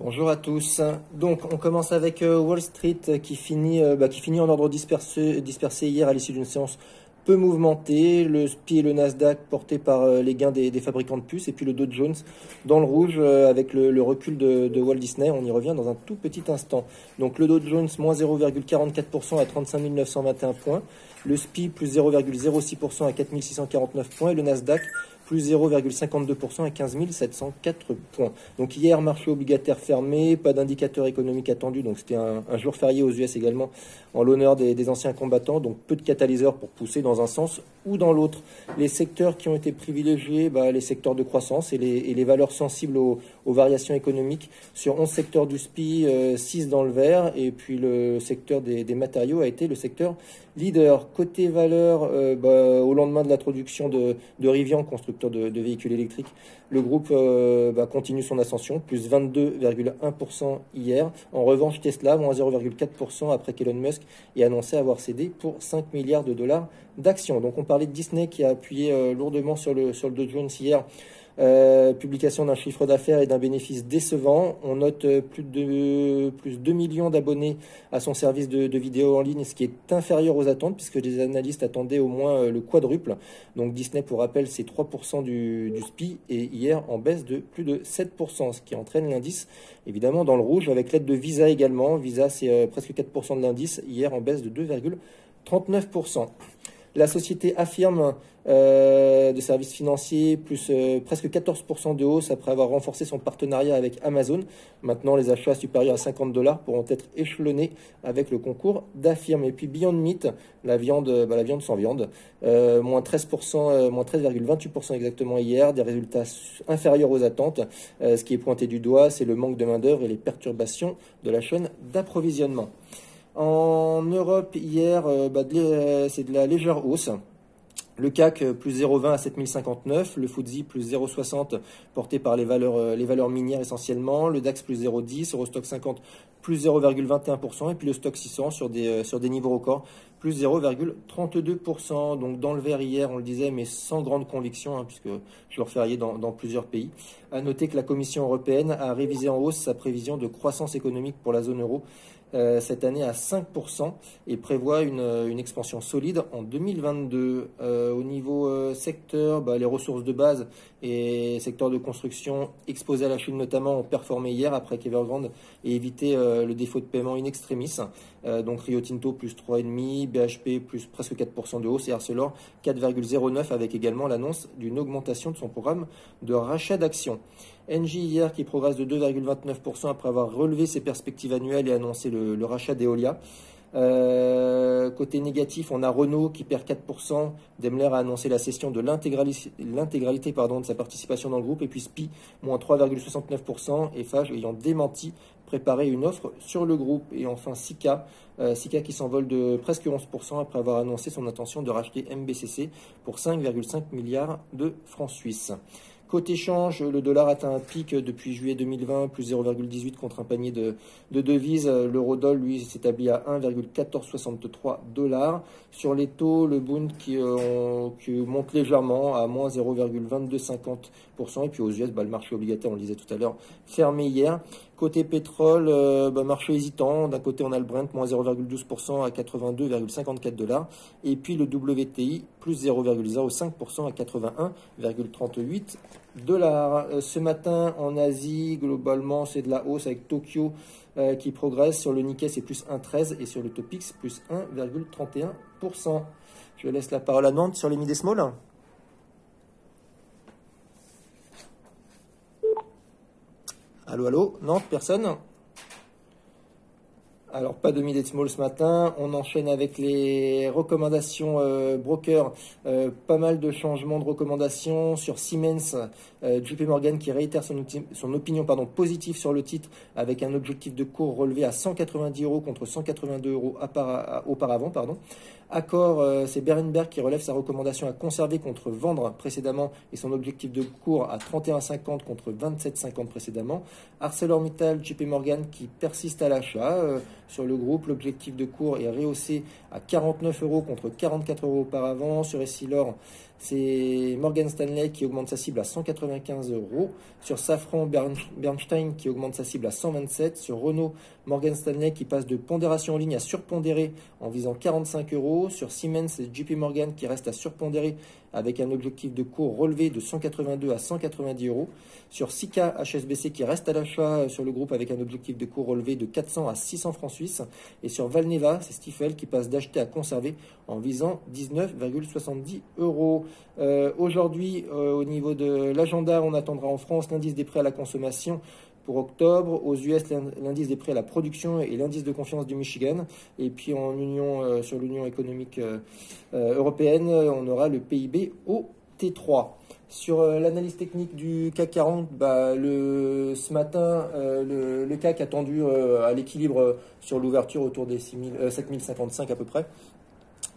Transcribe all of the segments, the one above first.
Bonjour à tous. Donc, on commence avec euh, Wall Street qui finit, euh, bah, qui finit en ordre dispersé, hier à l'issue d'une séance peu mouvementée. Le SPI et le Nasdaq portés par euh, les gains des, fabricants de puces et puis le Dow Jones dans le rouge avec le, recul de, de, Walt Disney. On y revient dans un tout petit instant. Donc, le Dow Jones moins 0,44% à 35 921 points. Le SPI plus 0,06% à 4 649 points et le Nasdaq plus 0,52% à 15 704 points. Donc hier, marché obligataire fermé, pas d'indicateur économique attendu, donc c'était un, jour férié aux US également en l'honneur des, anciens combattants, donc peu de catalyseurs pour pousser dans un sens ou dans l'autre. Les secteurs qui ont été privilégiés, bah, les secteurs de croissance et les, valeurs sensibles aux, variations économiques. Sur 11 secteurs du SPI, 6 euh, dans le vert, et puis le secteur des, matériaux a été le secteur leader. Côté valeur, euh, bah, au lendemain de l'introduction de, Rivian, constructeur de, véhicules électriques, le groupe euh, bah, continue son ascension, plus 22,1% hier. En revanche, Tesla, moins 0,4% après qu'Elon Musk ait annoncé avoir cédé pour 5 milliards de dollars d'actions. Donc on parlait de Disney qui a appuyé euh, lourdement sur le, sur le Jones hier. Euh, publication d'un chiffre d'affaires et d'un bénéfice décevant. On note euh, plus de plus 2 millions d'abonnés à son service de, vidéo en ligne, ce qui est inférieur aux attentes puisque les analystes attendaient au moins le quadruple. Donc Disney, pour rappel, c'est 3% du, du SPI et hier en baisse de plus de 7%, ce qui entraîne l'indice évidemment dans le rouge avec l'aide de Visa également. Visa, c'est presque 4% de l'indice, hier en baisse de 2,39%. La société affirme euh, de services financiers plus euh, presque 14% de hausse après avoir renforcé son partenariat avec Amazon. Maintenant, les achats supérieurs à 50 dollars pourront être échelonnés avec le concours d'Affirme. Et puis Beyond Meat, la viande, bah, la viande sans viande, euh, moins 13%, moins 13,28% exactement hier, des résultats inférieurs aux attentes. ce qui est pointé du doigt, c'est le manque de main-d'œuvre et les perturbations de la chaîne d'approvisionnement. En Europe, hier, euh, bah, euh, c'est de la légère hausse. Le CAC euh, plus 0,20 à 7059, le FTSE plus 0,60 porté par les valeurs, minières essentiellement, le DAX plus 0,10, Eurostock 50 plus 0,21% et puis le Stock 600 sur des, sur des niveaux records plus 0,32%. Donc dans le vert hier, on le disait, mais sans grande conviction, hein, puisque je le férié dans, dans plusieurs pays. À noter que la Commission européenne a révisé en hausse sa prévision de croissance économique pour la zone euro euh, cette année à 5% et prévoit une, expansion solide en 2022. Euh, au niveau euh, secteur, bah, les ressources de base et secteurs de construction exposés à la Chine notamment ont performé hier après qu'Evergrande ait évité le défaut de paiement in extremis. donc Rio Tinto plus 3,5, BHP plus presque 4% de hausse et Arcelor 4,09 avec également l'annonce d'une augmentation de son programme de rachat d'actions. Engie hier qui progresse de 2,29% après avoir relevé ses perspectives annuelles et annoncé le, rachat d'Eolia. Euh, côté négatif, on a Renault qui perd 4%. Daimler a annoncé la cession de l'intégralité de sa participation dans le groupe. Et puis SPI, moins 3,69%. Et Fage ayant démenti, préparé une offre sur le groupe. Et enfin Sika, euh, Sika qui s'envole de presque 11% après avoir annoncé son intention de racheter MBCC pour 5,5 milliards de francs suisses. Côté change, le dollar atteint un pic depuis juillet 2020, plus 0,18 contre un panier de, devises. L'eurodoll, lui, s'établit à 1,1463 dollars. Sur les taux, le Bund euh, qui, monte légèrement à moins 0,2250%. Et puis aux US, bah, le marché obligataire, on le disait tout à l'heure, fermé hier. Côté pétrole, euh, bah, marché hésitant. D'un côté, on a le Brent, moins 0,12% à 82,54 dollars. Et puis le WTI, plus 0,05% à 81,38 dollars. Euh, ce matin, en Asie, globalement, c'est de la hausse avec Tokyo euh, qui progresse. Sur le Nikkei, c'est plus 1,13 et sur le Topix, plus 1,31%. Je laisse la parole à Nantes sur les mid small. Allô, allô Nantes, personne? Alors, pas de mid small ce matin. On enchaîne avec les recommandations euh, broker. Euh, pas mal de changements de recommandations sur Siemens. Euh, JP Morgan qui réitère son, opinion positive sur le titre avec un objectif de cours relevé à 190 euros contre 182 euros auparavant. Pardon. Accord, euh, c'est Berenberg qui relève sa recommandation à conserver contre vendre précédemment et son objectif de cours à 31,50 contre 27,50 précédemment. ArcelorMittal, JP Morgan qui persiste à l'achat sur le groupe. L'objectif de cours est rehaussé à 49 euros contre 44 euros auparavant. Sur Essilor, c'est Morgan Stanley qui augmente sa cible à 195 euros. Sur Safran, Bernstein qui augmente sa cible à 127. Sur Renault, Morgan Stanley qui passe de pondération en ligne à surpondéré en visant 45 euros. Sur Siemens, c'est JP Morgan qui reste à surpondérer avec un objectif de cours relevé de 182 à 190 euros. Sur Sika HSBC qui reste à l'achat sur le groupe avec un objectif de cours relevé de 400 à 600 francs suisses. Et sur Valneva, c'est Stifel qui passe d'acheter à conserver en visant 19,70 euros. Euh, aujourd'hui, euh, au niveau de l'agenda, on attendra en France l'indice des prêts à la consommation pour octobre, aux US, l'indice des prêts à la production et l'indice de confiance du Michigan. Et puis en union, euh, sur l'Union économique européenne, on aura le PIB au T3. Sur l'analyse technique du CAC 40, bah, ce matin, le, le, CAC a tendu à l'équilibre sur l'ouverture autour des 7055 à peu près.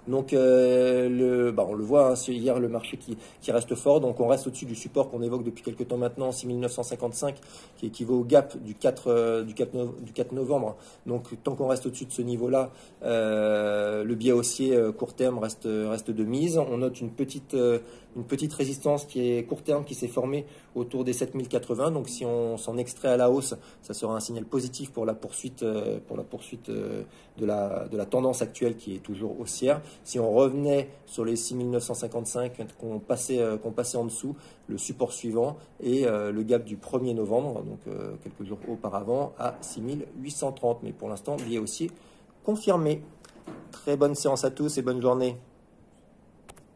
Donc, euh, le, bah, on le voit, hein, hier le marché qui, reste fort. Donc, on reste au-dessus du support qu'on évoque depuis quelques temps maintenant, 6955, qui équivaut au gap du 4, euh, du 4, du 4 novembre. Donc, tant qu'on reste au-dessus de ce niveau-là, euh, le biais haussier court terme reste, de mise. On note une petite, résistance qui est court terme qui s'est formée autour des 7080. Donc, si on s'en extrait à la hausse, ça sera un signal positif pour la poursuite, pour la poursuite de, la, de la tendance actuelle qui est toujours haussière. Si on revenait sur les 6955 qu'on passait, euh, qu'on passait en dessous, le support suivant et euh, le gap du 1er novembre, donc euh, quelques jours auparavant, à 6830. Mais pour l'instant, biais aussi confirmé. Très bonne séance à tous et bonne journée.